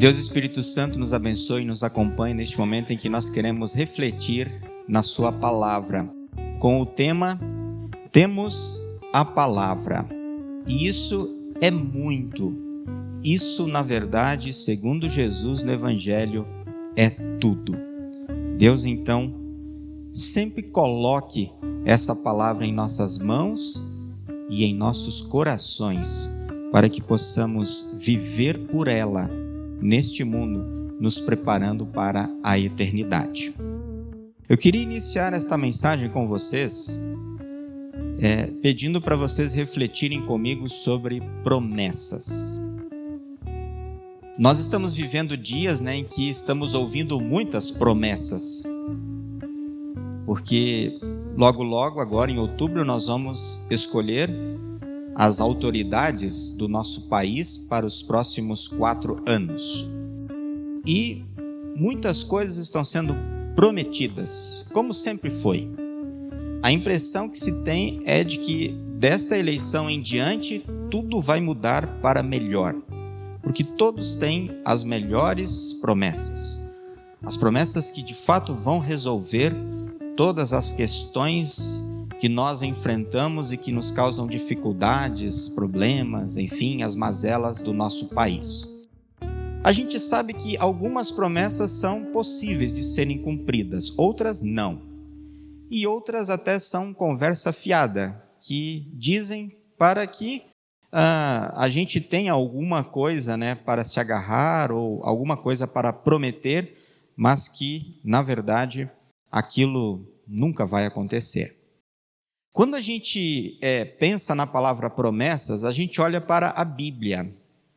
Deus Espírito Santo nos abençoe e nos acompanhe neste momento em que nós queremos refletir na Sua palavra, com o tema Temos a Palavra. E isso é muito. Isso, na verdade, segundo Jesus no Evangelho, é tudo. Deus, então, sempre coloque essa palavra em nossas mãos e em nossos corações, para que possamos viver por ela neste mundo, nos preparando para a eternidade. Eu queria iniciar esta mensagem com vocês, é, pedindo para vocês refletirem comigo sobre promessas. Nós estamos vivendo dias né, em que estamos ouvindo muitas promessas, porque logo, logo, agora em outubro, nós vamos escolher as autoridades do nosso país para os próximos quatro anos. E muitas coisas estão sendo prometidas, como sempre foi. A impressão que se tem é de que desta eleição em diante tudo vai mudar para melhor, porque todos têm as melhores promessas. As promessas que de fato vão resolver todas as questões que nós enfrentamos e que nos causam dificuldades, problemas, enfim, as mazelas do nosso país. A gente sabe que algumas promessas são possíveis de serem cumpridas, outras não. E outras até são conversa fiada, que dizem para que ah, a gente tenha alguma coisa né, para se agarrar ou alguma coisa para prometer, mas que, na verdade, aquilo nunca vai acontecer. Quando a gente é, pensa na palavra promessas, a gente olha para a Bíblia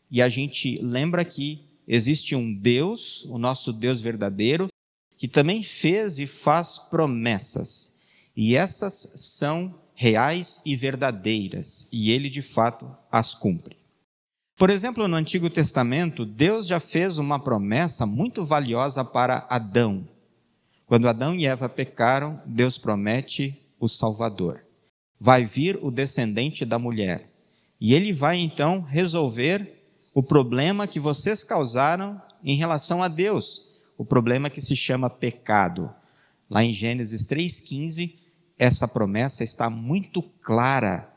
e a gente lembra que existe um Deus, o nosso Deus verdadeiro, que também fez e faz promessas. E essas são reais e verdadeiras, e ele de fato as cumpre. Por exemplo, no Antigo Testamento, Deus já fez uma promessa muito valiosa para Adão. Quando Adão e Eva pecaram, Deus promete o Salvador. Vai vir o descendente da mulher. E ele vai então resolver o problema que vocês causaram em relação a Deus, o problema que se chama pecado. Lá em Gênesis 3,15, essa promessa está muito clara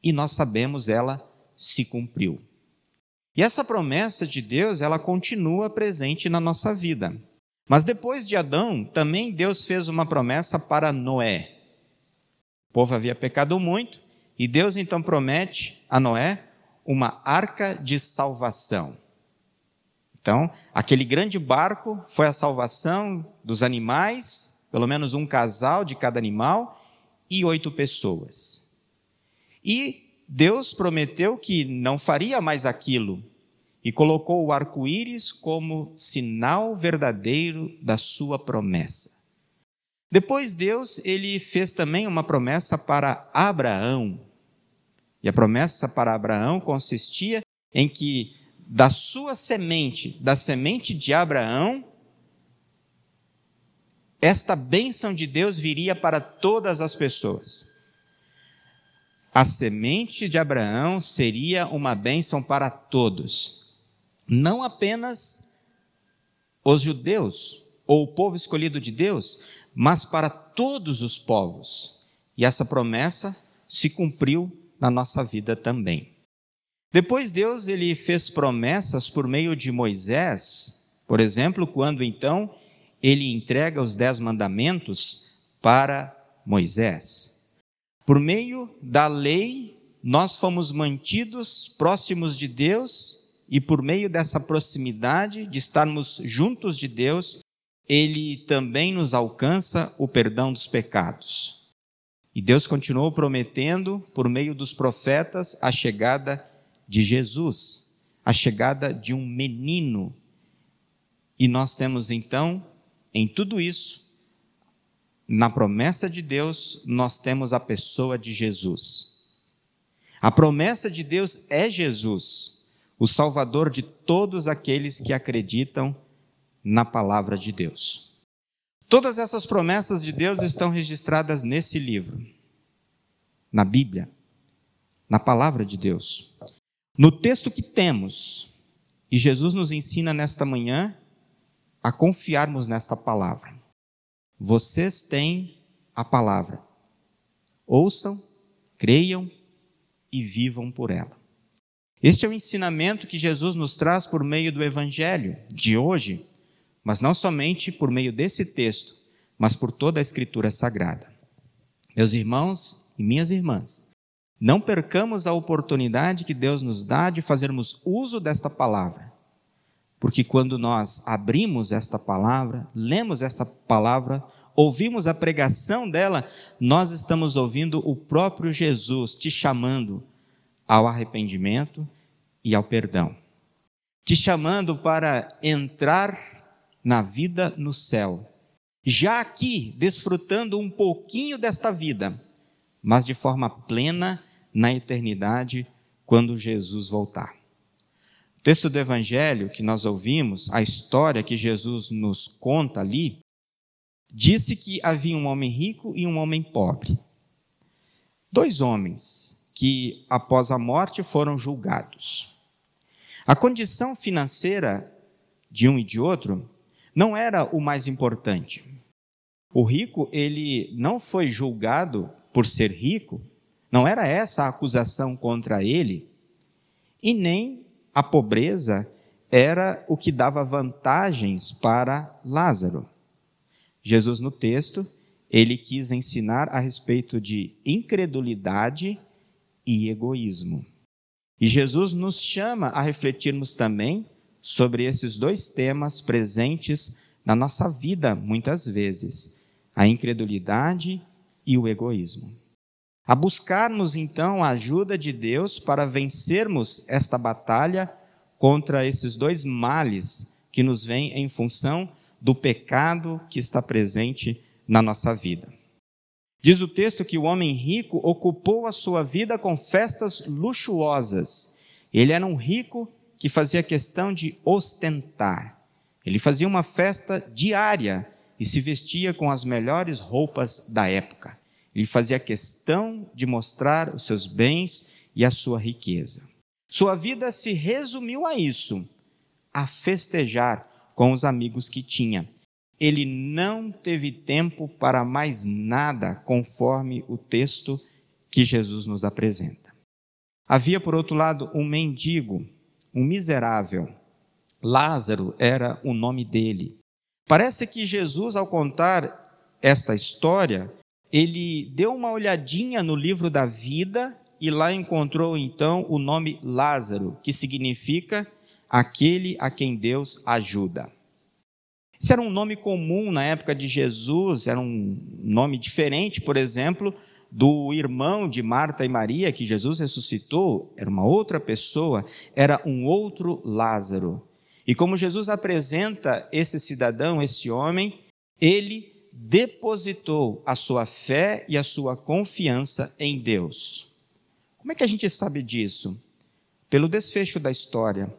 e nós sabemos ela se cumpriu. E essa promessa de Deus, ela continua presente na nossa vida. Mas depois de Adão, também Deus fez uma promessa para Noé. O povo havia pecado muito e Deus então promete a Noé uma arca de salvação. Então, aquele grande barco foi a salvação dos animais, pelo menos um casal de cada animal e oito pessoas. E Deus prometeu que não faria mais aquilo e colocou o arco-íris como sinal verdadeiro da sua promessa. Depois Deus, ele fez também uma promessa para Abraão. E a promessa para Abraão consistia em que da sua semente, da semente de Abraão, esta bênção de Deus viria para todas as pessoas. A semente de Abraão seria uma bênção para todos, não apenas os judeus ou o povo escolhido de Deus, mas para todos os povos. E essa promessa se cumpriu na nossa vida também. Depois Deus ele fez promessas por meio de Moisés, por exemplo, quando então ele entrega os dez mandamentos para Moisés. Por meio da lei, nós fomos mantidos próximos de Deus e por meio dessa proximidade, de estarmos juntos de Deus, ele também nos alcança o perdão dos pecados. E Deus continuou prometendo, por meio dos profetas, a chegada de Jesus, a chegada de um menino. E nós temos então, em tudo isso, na promessa de Deus, nós temos a pessoa de Jesus. A promessa de Deus é Jesus, o Salvador de todos aqueles que acreditam na palavra de Deus. Todas essas promessas de Deus estão registradas nesse livro, na Bíblia, na palavra de Deus. No texto que temos, E Jesus nos ensina nesta manhã a confiarmos nesta palavra. Vocês têm a palavra. Ouçam, creiam e vivam por ela. Este é o ensinamento que Jesus nos traz por meio do Evangelho de hoje, mas não somente por meio desse texto, mas por toda a Escritura Sagrada. Meus irmãos e minhas irmãs, não percamos a oportunidade que Deus nos dá de fazermos uso desta palavra, porque quando nós abrimos esta palavra, lemos esta palavra, ouvimos a pregação dela, nós estamos ouvindo o próprio Jesus te chamando ao arrependimento e ao perdão, te chamando para entrar na vida no céu, já aqui desfrutando um pouquinho desta vida, mas de forma plena na eternidade quando Jesus voltar. O texto do Evangelho que nós ouvimos, a história que Jesus nos conta ali, disse que havia um homem rico e um homem pobre. Dois homens que, após a morte, foram julgados. A condição financeira de um e de outro não era o mais importante. O rico, ele não foi julgado por ser rico, não era essa a acusação contra ele, e nem a pobreza era o que dava vantagens para Lázaro. Jesus, no texto, ele quis ensinar a respeito de incredulidade e egoísmo. E Jesus nos chama a refletirmos também sobre esses dois temas presentes na nossa vida, muitas vezes: a incredulidade e o egoísmo. A buscarmos então a ajuda de Deus para vencermos esta batalha contra esses dois males que nos vêm em função do pecado que está presente na nossa vida. Diz o texto que o homem rico ocupou a sua vida com festas luxuosas. Ele era um rico que fazia questão de ostentar. Ele fazia uma festa diária e se vestia com as melhores roupas da época. Ele fazia questão de mostrar os seus bens e a sua riqueza. Sua vida se resumiu a isso, a festejar com os amigos que tinha. Ele não teve tempo para mais nada, conforme o texto que Jesus nos apresenta. Havia, por outro lado, um mendigo um miserável. Lázaro era o nome dele. Parece que Jesus, ao contar esta história, ele deu uma olhadinha no livro da vida e lá encontrou então o nome Lázaro, que significa aquele a quem Deus ajuda. Esse era um nome comum na época de Jesus, era um nome diferente, por exemplo, do irmão de Marta e Maria, que Jesus ressuscitou, era uma outra pessoa, era um outro Lázaro. E como Jesus apresenta esse cidadão, esse homem, ele depositou a sua fé e a sua confiança em Deus. Como é que a gente sabe disso? Pelo desfecho da história,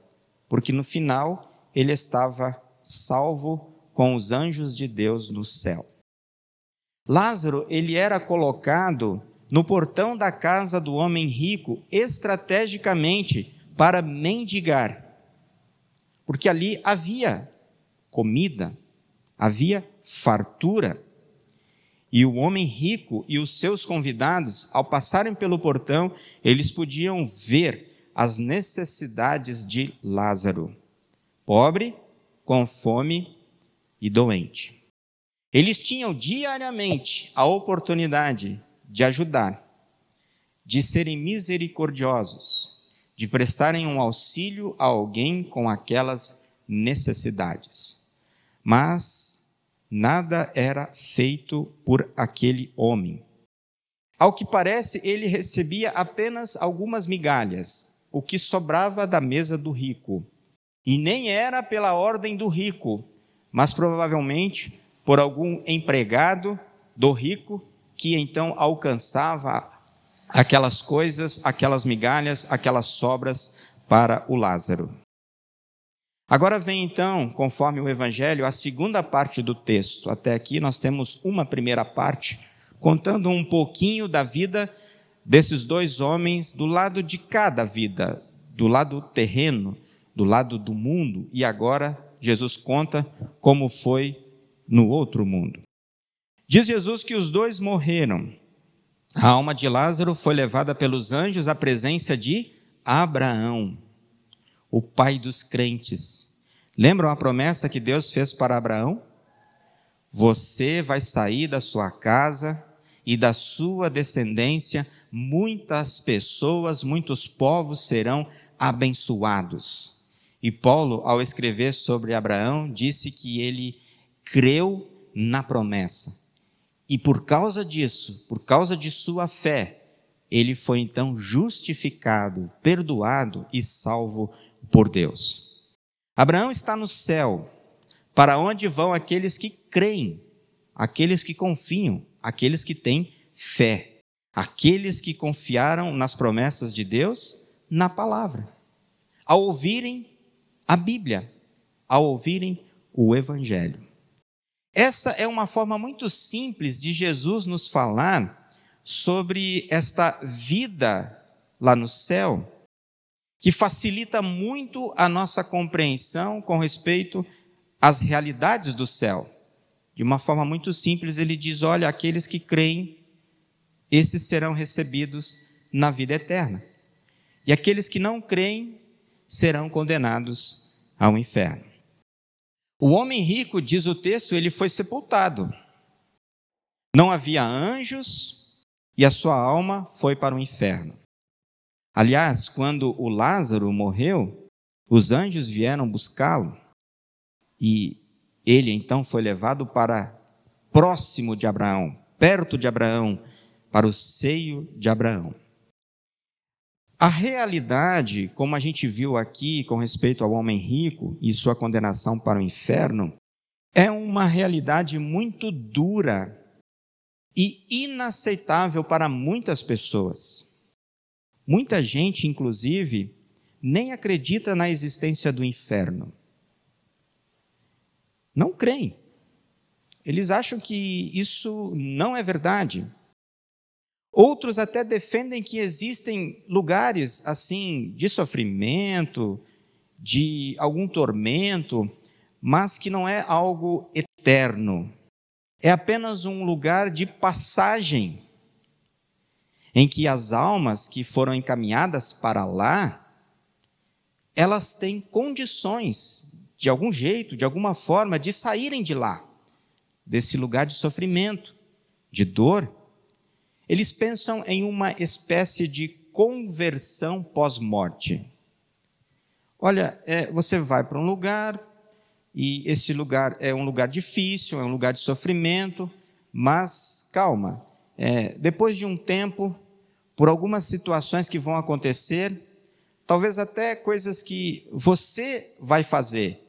porque no final ele estava salvo com os anjos de Deus no céu. Lázaro, ele era colocado no portão da casa do homem rico estrategicamente para mendigar. Porque ali havia comida, havia fartura. E o homem rico e os seus convidados, ao passarem pelo portão, eles podiam ver as necessidades de Lázaro, pobre, com fome e doente. Eles tinham diariamente a oportunidade de ajudar, de serem misericordiosos, de prestarem um auxílio a alguém com aquelas necessidades. Mas nada era feito por aquele homem. Ao que parece, ele recebia apenas algumas migalhas, o que sobrava da mesa do rico. E nem era pela ordem do rico, mas provavelmente por algum empregado do rico que então alcançava aquelas coisas, aquelas migalhas, aquelas sobras para o Lázaro. Agora vem então, conforme o Evangelho, a segunda parte do texto. Até aqui nós temos uma primeira parte, contando um pouquinho da vida desses dois homens do lado de cada vida, do lado terreno, do lado do mundo, e agora Jesus conta como foi no outro mundo. Diz Jesus que os dois morreram. A alma de Lázaro foi levada pelos anjos à presença de Abraão, o pai dos crentes. Lembram a promessa que Deus fez para Abraão? Você vai sair da sua casa e da sua descendência, muitas pessoas, muitos povos serão abençoados. E Paulo, ao escrever sobre Abraão, disse que ele creu na promessa. E por causa disso, por causa de sua fé, ele foi então justificado, perdoado e salvo por Deus. Abraão está no céu, para onde vão aqueles que creem, aqueles que confiam, aqueles que têm fé, aqueles que confiaram nas promessas de Deus na palavra. Ao ouvirem a Bíblia, ao ouvirem o Evangelho. Essa é uma forma muito simples de Jesus nos falar sobre esta vida lá no céu, que facilita muito a nossa compreensão com respeito às realidades do céu. De uma forma muito simples, ele diz: olha, aqueles que creem, esses serão recebidos na vida eterna. E aqueles que não creem serão condenados ao inferno. O homem rico, diz o texto, ele foi sepultado. Não havia anjos e a sua alma foi para o inferno. Aliás, quando o Lázaro morreu, os anjos vieram buscá-lo e ele então foi levado para próximo de Abraão, perto de Abraão, para o seio de Abraão. A realidade, como a gente viu aqui com respeito ao homem rico e sua condenação para o inferno, é uma realidade muito dura e inaceitável para muitas pessoas. Muita gente, inclusive, nem acredita na existência do inferno. Não creem. Eles acham que isso não é verdade. Outros até defendem que existem lugares assim de sofrimento, de algum tormento, mas que não é algo eterno. É apenas um lugar de passagem, em que as almas que foram encaminhadas para lá, elas têm condições, de algum jeito, de alguma forma, de saírem de lá, desse lugar de sofrimento, de dor eles pensam em uma espécie de conversão pós-morte. Olha, é, você vai para um lugar, e esse lugar é um lugar difícil, é um lugar de sofrimento, mas calma, é, depois de um tempo, por algumas situações que vão acontecer, talvez até coisas que você vai fazer,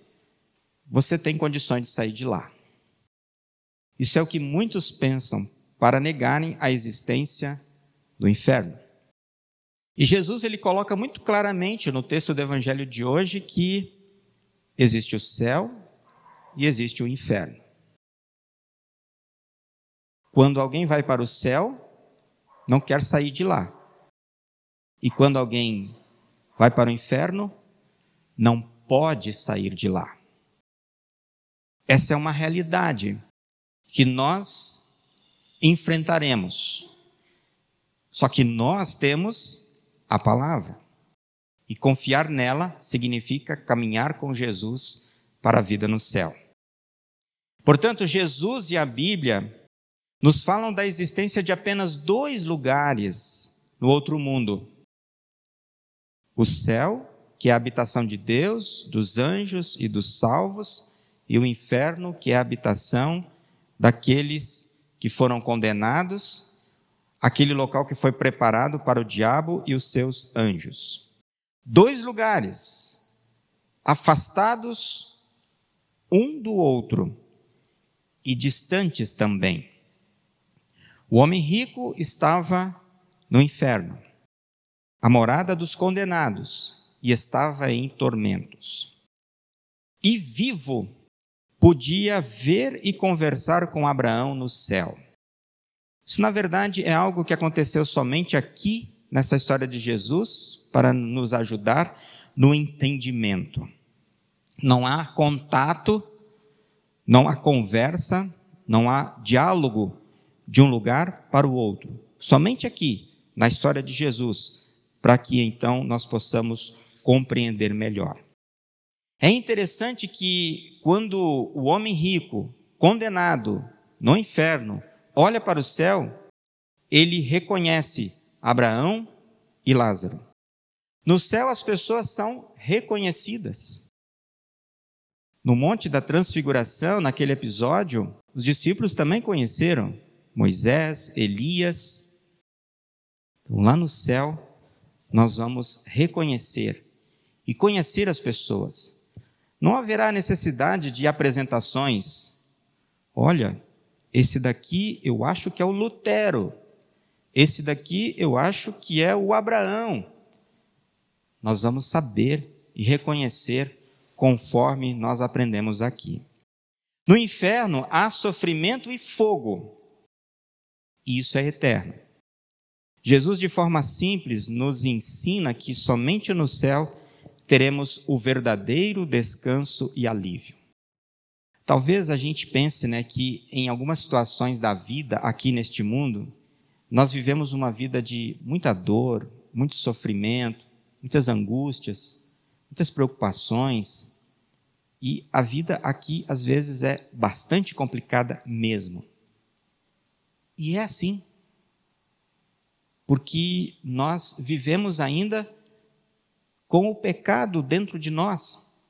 você tem condições de sair de lá. Isso é o que muitos pensam para negarem a existência do inferno. E Jesus ele coloca muito claramente no texto do evangelho de hoje que existe o céu e existe o inferno. Quando alguém vai para o céu, não quer sair de lá. E quando alguém vai para o inferno, não pode sair de lá. Essa é uma realidade que nós enfrentaremos. Só que nós temos a palavra. E confiar nela significa caminhar com Jesus para a vida no céu. Portanto, Jesus e a Bíblia nos falam da existência de apenas dois lugares no outro mundo: o céu, que é a habitação de Deus, dos anjos e dos salvos, e o inferno, que é a habitação daqueles que foram condenados, aquele local que foi preparado para o diabo e os seus anjos. Dois lugares afastados um do outro e distantes também. O homem rico estava no inferno, a morada dos condenados, e estava em tormentos. E vivo podia ver e conversar com Abraão no céu. Isso, na verdade, é algo que aconteceu somente aqui, nessa história de Jesus, para nos ajudar, no entendimento. Não há contato, não há conversa, não há diálogo de um lugar para o outro. Somente aqui, na história de Jesus, para que então nós possamos compreender melhor. É interessante que quando o homem rico, condenado no inferno, olha para o céu, ele reconhece Abraão e Lázaro. No céu as pessoas são reconhecidas. No Monte da Transfiguração, naquele episódio, os discípulos também conheceram Moisés, Elias. Então, lá no céu, nós vamos reconhecer e conhecer as pessoas. Não haverá necessidade de apresentações. Olha, esse daqui eu acho que é o Lutero. Esse daqui eu acho que é o Abraão. Nós vamos saber e reconhecer conforme nós aprendemos aqui. No inferno há sofrimento e fogo. E isso é eterno. Jesus, de forma simples, nos ensina que somente no céu teremos o verdadeiro descanso e alívio. Talvez a gente pense né, que em algumas situações da vida aqui neste mundo, nós vivemos uma vida de muita dor, muito sofrimento, muitas angústias, muitas preocupações, e a vida aqui, às vezes, é bastante complicada mesmo. E é assim. Porque nós vivemos ainda com o pecado dentro de nós,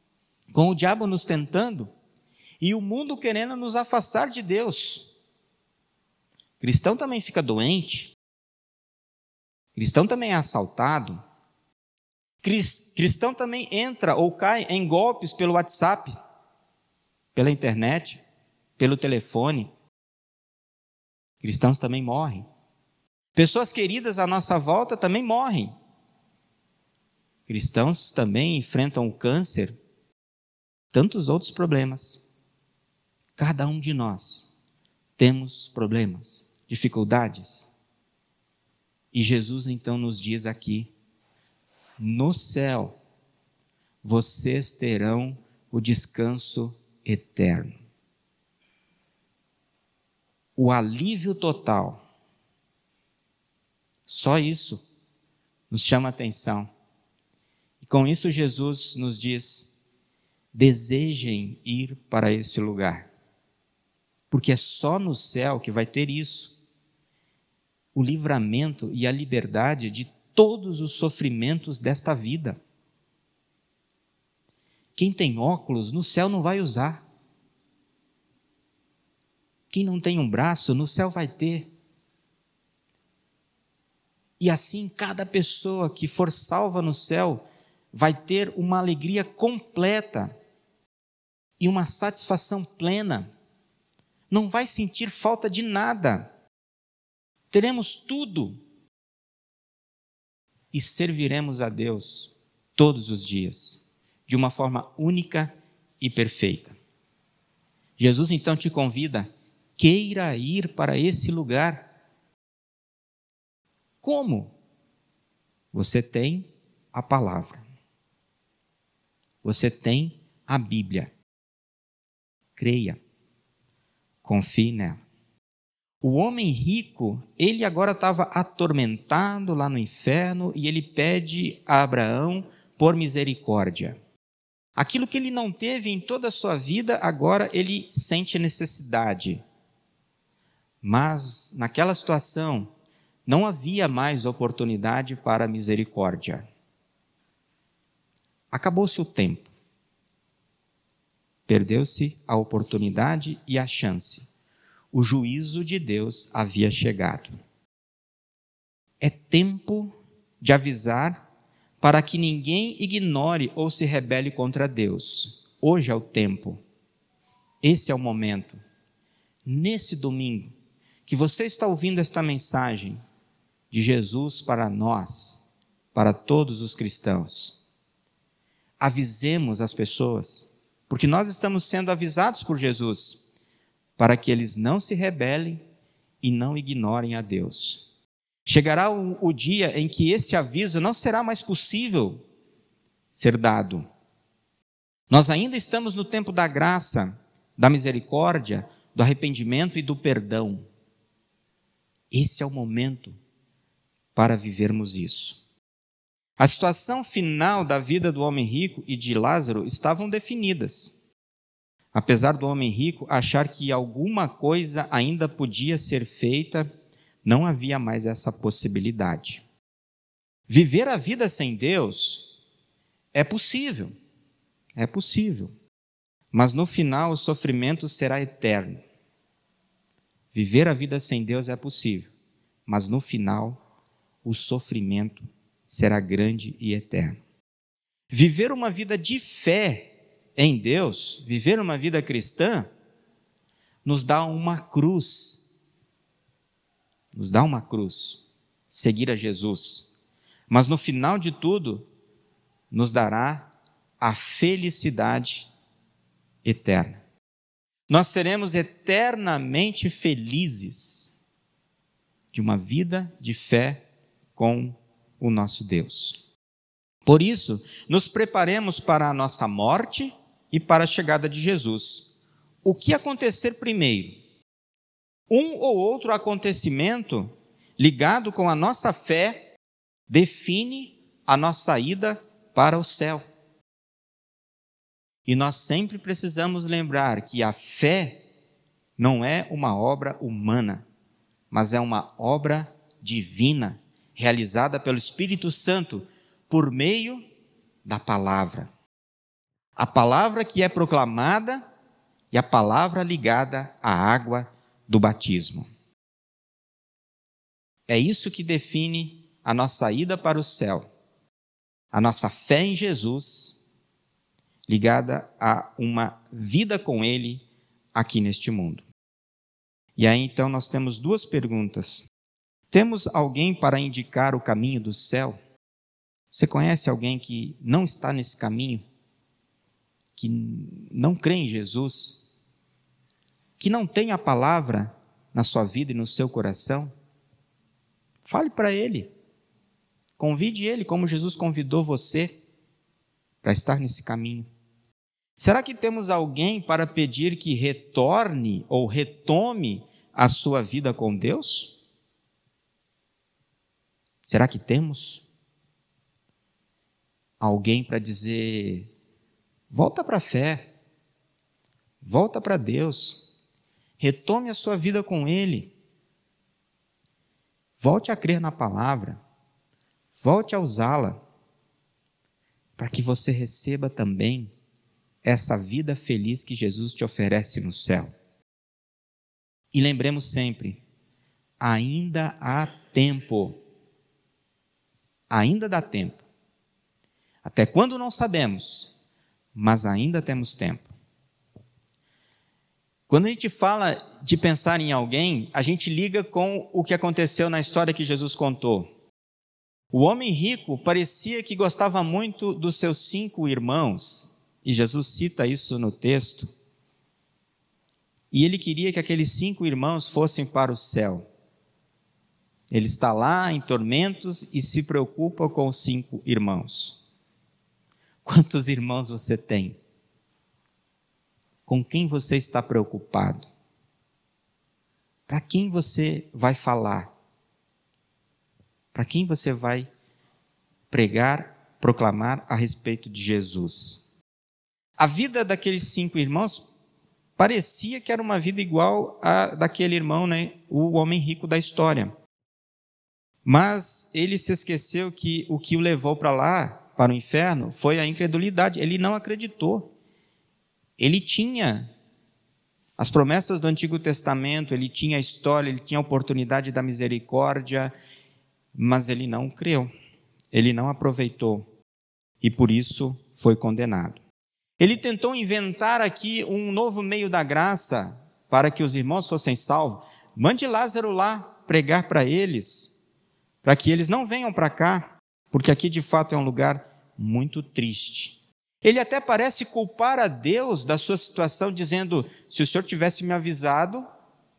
com o diabo nos tentando e o mundo querendo nos afastar de Deus. Cristão também fica doente, cristão também é assaltado, Cristão também entra ou cai em golpes pelo WhatsApp, pela internet, pelo telefone. Cristãos também morrem. Pessoas queridas à nossa volta também morrem. Cristãos também enfrentam o câncer, tantos outros problemas. Cada um de nós temos problemas, dificuldades. E Jesus então nos diz aqui no céu, vocês terão o descanso eterno. O alívio total. Só isso nos chama a atenção. Com isso, Jesus nos diz: desejem ir para esse lugar, porque é só no céu que vai ter isso o livramento e a liberdade de todos os sofrimentos desta vida. Quem tem óculos no céu não vai usar. Quem não tem um braço no céu vai ter. E assim, cada pessoa que for salva no céu vai ter uma alegria completa e uma satisfação plena. Não vai sentir falta de nada. Teremos tudo e serviremos a Deus todos os dias, de uma forma única e perfeita. Jesus então te convida, queira ir para esse lugar. Como? Você tem a palavra. Você tem a Bíblia. Creia. Confie nela. O homem rico, ele agora estava atormentado lá no inferno e ele pede a Abraão por misericórdia. Aquilo que ele não teve em toda a sua vida, agora ele sente necessidade. Mas naquela situação, não havia mais oportunidade para misericórdia. Acabou-se o tempo. Perdeu-se a oportunidade e a chance o juízo de Deus havia chegado. É tempo de avisar para que ninguém ignore ou se rebele contra Deus. Hoje é o tempo. Esse é o momento. Nesse domingo, que você está ouvindo esta mensagem de Jesus para nós, para todos os cristãos. Avisemos as pessoas, porque nós estamos sendo avisados por Jesus para que eles não se rebelem e não ignorem a Deus. Chegará o, o dia em que esse aviso não será mais possível, ser dado. Nós ainda estamos no tempo da graça, da misericórdia, do arrependimento e do perdão. Esse é o momento para vivermos isso. A situação final da vida do homem rico e de Lázaro estavam definidas. Apesar do homem rico achar que alguma coisa ainda podia ser feita, não havia mais essa possibilidade. Viver a vida sem Deus é possível, é possível, mas no final o sofrimento será eterno. Viver a vida sem Deus é possível, mas no final o sofrimento será grande e eterno. Viver uma vida de fé em Deus, viver uma vida cristã, nos dá uma cruz. Nos dá uma cruz. Seguir a Jesus. Mas no final de tudo, nos dará a felicidade eterna. Nós seremos eternamente felizes de uma vida de fé com o nosso Deus. Por isso, nos preparemos para a nossa morte e para a chegada de Jesus. O que acontecer primeiro? Um ou outro acontecimento ligado com a nossa fé define a nossa ida para o céu. E nós sempre precisamos lembrar que a fé não é uma obra humana, mas é uma obra divina, realizada pelo Espírito Santo por meio da palavra. A palavra que é proclamada e a palavra ligada à água do batismo. É isso que define a nossa ida para o céu, a nossa fé em Jesus ligada a uma vida com Ele aqui neste mundo. E aí então nós temos duas perguntas. Temos alguém para indicar o caminho do céu? Você conhece alguém que não está nesse caminho? Que não crê em Jesus? Que não tem a palavra na sua vida e no seu coração? Fale para ele. Convide ele como Jesus convidou você para estar nesse caminho. Será que temos alguém para pedir que retorne ou retome a sua vida com Deus? Será que temos alguém para dizer: volta para a fé, volta para Deus, retome a sua vida com Ele, volte a crer na palavra, volte a usá-la, para que você receba também essa vida feliz que Jesus te oferece no céu. E lembremos sempre: ainda há tempo. Ainda dá tempo. Até quando não sabemos, mas ainda temos tempo. Quando a gente fala de pensar em alguém, a gente liga com o que aconteceu na história que Jesus contou. O homem rico parecia que gostava muito dos seus cinco irmãos, e Jesus cita isso no texto. E ele queria que aqueles cinco irmãos fossem para o céu. Ele está lá em tormentos e se preocupa com os cinco irmãos. Quantos irmãos você tem? Com quem você está preocupado? Para quem você vai falar? Para quem você vai pregar, proclamar a respeito de Jesus? A vida daqueles cinco irmãos parecia que era uma vida igual a daquele irmão, né, o homem rico da história. Mas ele se esqueceu que o que o levou para lá, para o inferno, foi a incredulidade. Ele não acreditou. Ele tinha as promessas do Antigo Testamento, ele tinha a história, ele tinha a oportunidade da misericórdia, mas ele não creu. Ele não aproveitou e por isso foi condenado. Ele tentou inventar aqui um novo meio da graça para que os irmãos fossem salvos. Mande Lázaro lá pregar para eles, para que eles não venham para cá, porque aqui de fato é um lugar muito triste. Ele até parece culpar a Deus da sua situação, dizendo: se o Senhor tivesse me avisado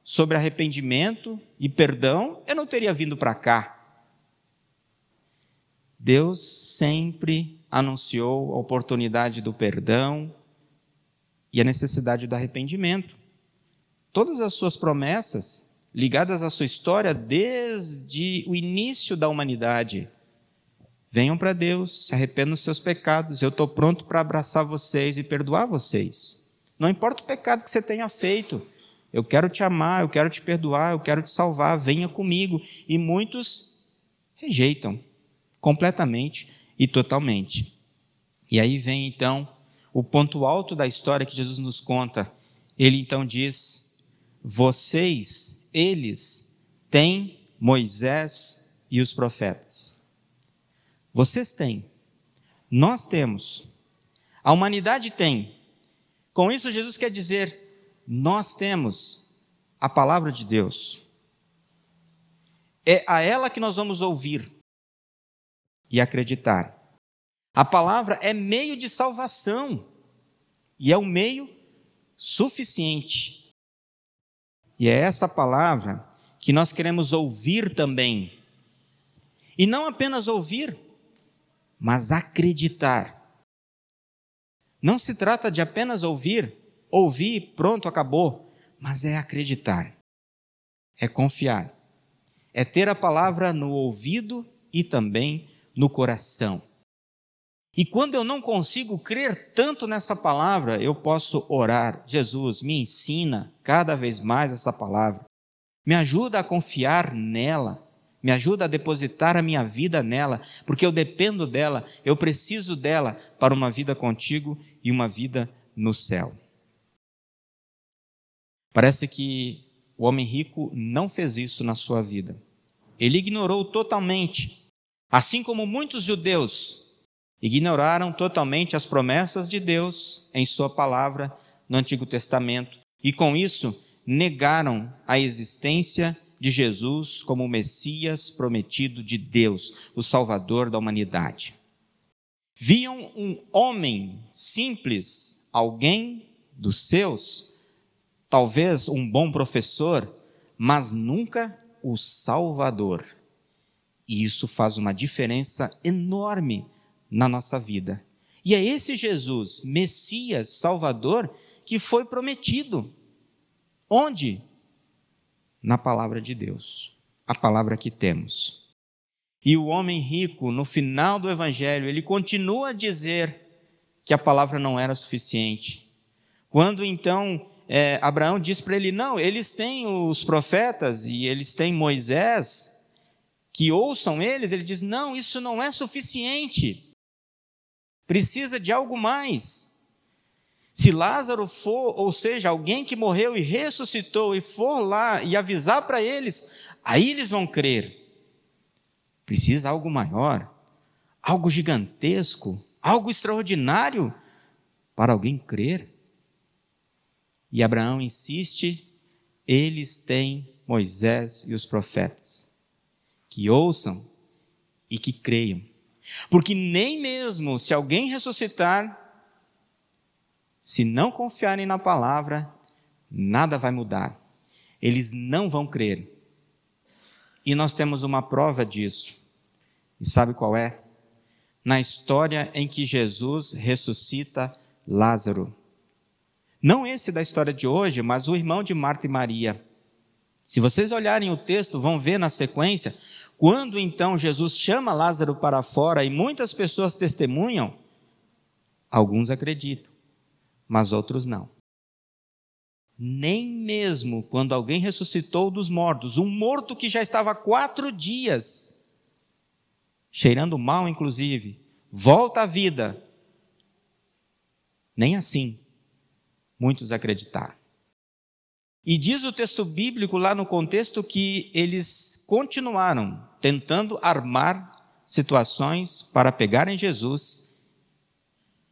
sobre arrependimento e perdão, eu não teria vindo para cá. Deus sempre anunciou a oportunidade do perdão e a necessidade do arrependimento. Todas as suas promessas ligadas à sua história desde o início da humanidade. Venham para Deus, se arrependam dos seus pecados. Eu estou pronto para abraçar vocês e perdoar vocês. Não importa o pecado que você tenha feito, eu quero te amar, eu quero te perdoar, eu quero te salvar, venha comigo. E muitos rejeitam completamente e totalmente. E aí vem então o ponto alto da história que Jesus nos conta. Ele então diz: Vocês, eles, têm Moisés e os profetas. Vocês têm, nós temos, a humanidade tem. Com isso, Jesus quer dizer: nós temos a palavra de Deus. É a ela que nós vamos ouvir e acreditar. A palavra é meio de salvação e é um meio suficiente. E é essa palavra que nós queremos ouvir também. E não apenas ouvir, mas acreditar. Não se trata de apenas ouvir, ouvir, pronto, acabou, mas é acreditar, é confiar, é ter a palavra no ouvido e também no coração. E quando eu não consigo crer tanto nessa palavra, eu posso orar: Jesus, me ensina cada vez mais essa palavra, me ajuda a confiar nela, me ajuda a depositar a minha vida nela, porque eu dependo dela, eu preciso dela para uma vida contigo e uma vida no céu. Parece que o homem rico não fez isso na sua vida. Ele ignorou totalmente, assim como muitos judeus ignoraram totalmente as promessas de Deus em Sua palavra no Antigo Testamento e, com isso, negaram a existência de Jesus como o Messias prometido de Deus, o Salvador da humanidade. Viam um homem simples, alguém dos seus, talvez um bom professor, mas nunca o Salvador. E isso faz uma diferença enorme na nossa vida. E é esse Jesus, Messias, Salvador, que foi prometido. Onde? Na palavra de Deus, a palavra que temos. E o homem rico, no final do evangelho, ele continua a dizer que a palavra não era suficiente. Quando então é, Abraão diz para ele: não, eles têm os profetas e eles têm Moisés, que ouçam eles. Ele diz: não, isso não é suficiente. Precisa de algo mais. Se Lázaro for, ou seja, alguém que morreu e ressuscitou, e for lá e avisar para eles, aí eles vão crer. Precisa algo maior, algo gigantesco, algo extraordinário para alguém crer. E Abraão insiste: eles têm Moisés e os profetas. Que ouçam e que creiam. Porque nem mesmo se alguém ressuscitar, se não confiarem na palavra, nada vai mudar. Eles não vão crer. E nós temos uma prova disso. E sabe qual é? Na história em que Jesus ressuscita Lázaro. Não esse da história de hoje, mas o irmão de Marta e Maria. Se vocês olharem o texto, vão ver na sequência, quando então Jesus chama Lázaro para fora e muitas pessoas testemunham, alguns acreditam, mas outros não. Nem mesmo quando alguém ressuscitou dos mortos, um morto que já estava há quatro dias, cheirando mal, inclusive, volta à vida. Nem assim muitos acreditaram. E diz o texto bíblico lá no contexto que eles continuaram tentando armar situações para pegarem Jesus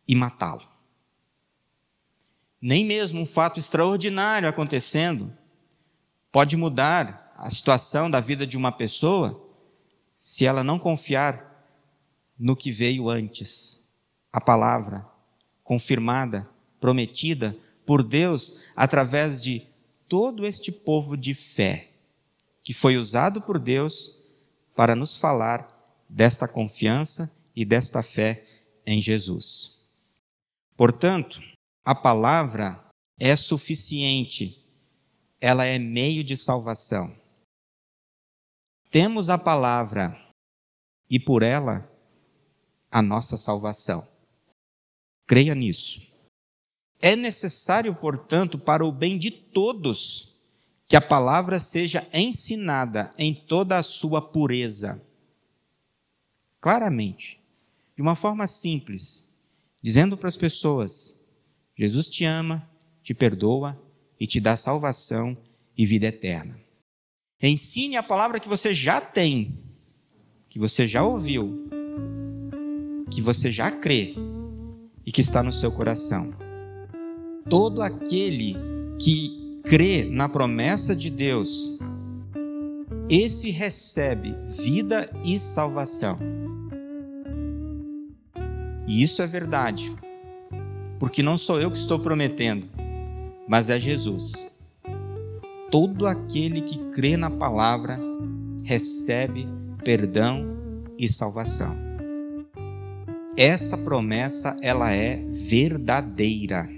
e matá-lo. Nem mesmo um fato extraordinário acontecendo pode mudar a situação da vida de uma pessoa se ela não confiar no que veio antes, a palavra confirmada, prometida por Deus através de todo este povo de fé, que foi usado por Deus para nos falar desta confiança e desta fé em Jesus. Portanto, a palavra é suficiente, ela é meio de salvação. Temos a palavra e por ela a nossa salvação. Creia nisso. É necessário, portanto, para o bem de todos, que a palavra seja ensinada em toda a sua pureza. Claramente, de uma forma simples, dizendo para as pessoas: Jesus te ama, te perdoa e te dá salvação e vida eterna. Ensine a palavra que você já tem, que você já ouviu, que você já crê e que está no seu coração. Todo aquele que crê na promessa de Deus, esse recebe vida e salvação. E isso é verdade, porque não sou eu que estou prometendo, mas é Jesus todo aquele que crê na palavra recebe perdão e salvação. Essa promessa ela é verdadeira.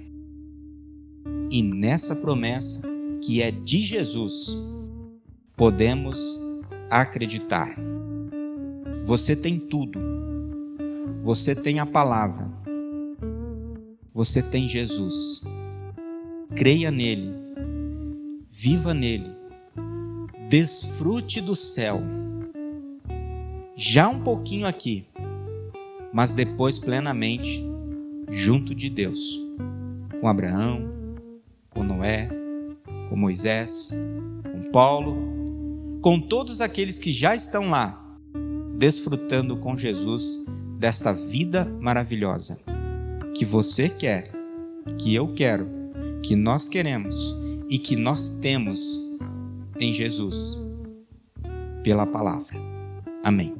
E nessa promessa, que é de Jesus, podemos acreditar. Você tem tudo. Você tem a palavra. Você tem Jesus. Creia nele viva nele, desfrute do céu, já um pouquinho aqui, mas depois plenamente junto de Deus, com Abraão, com Noé, com Moisés, com Paulo, com todos aqueles que já estão lá, desfrutando com Jesus desta vida maravilhosa que você quer, que eu quero, que nós queremos e que nós temos em Jesus pela palavra. Amém.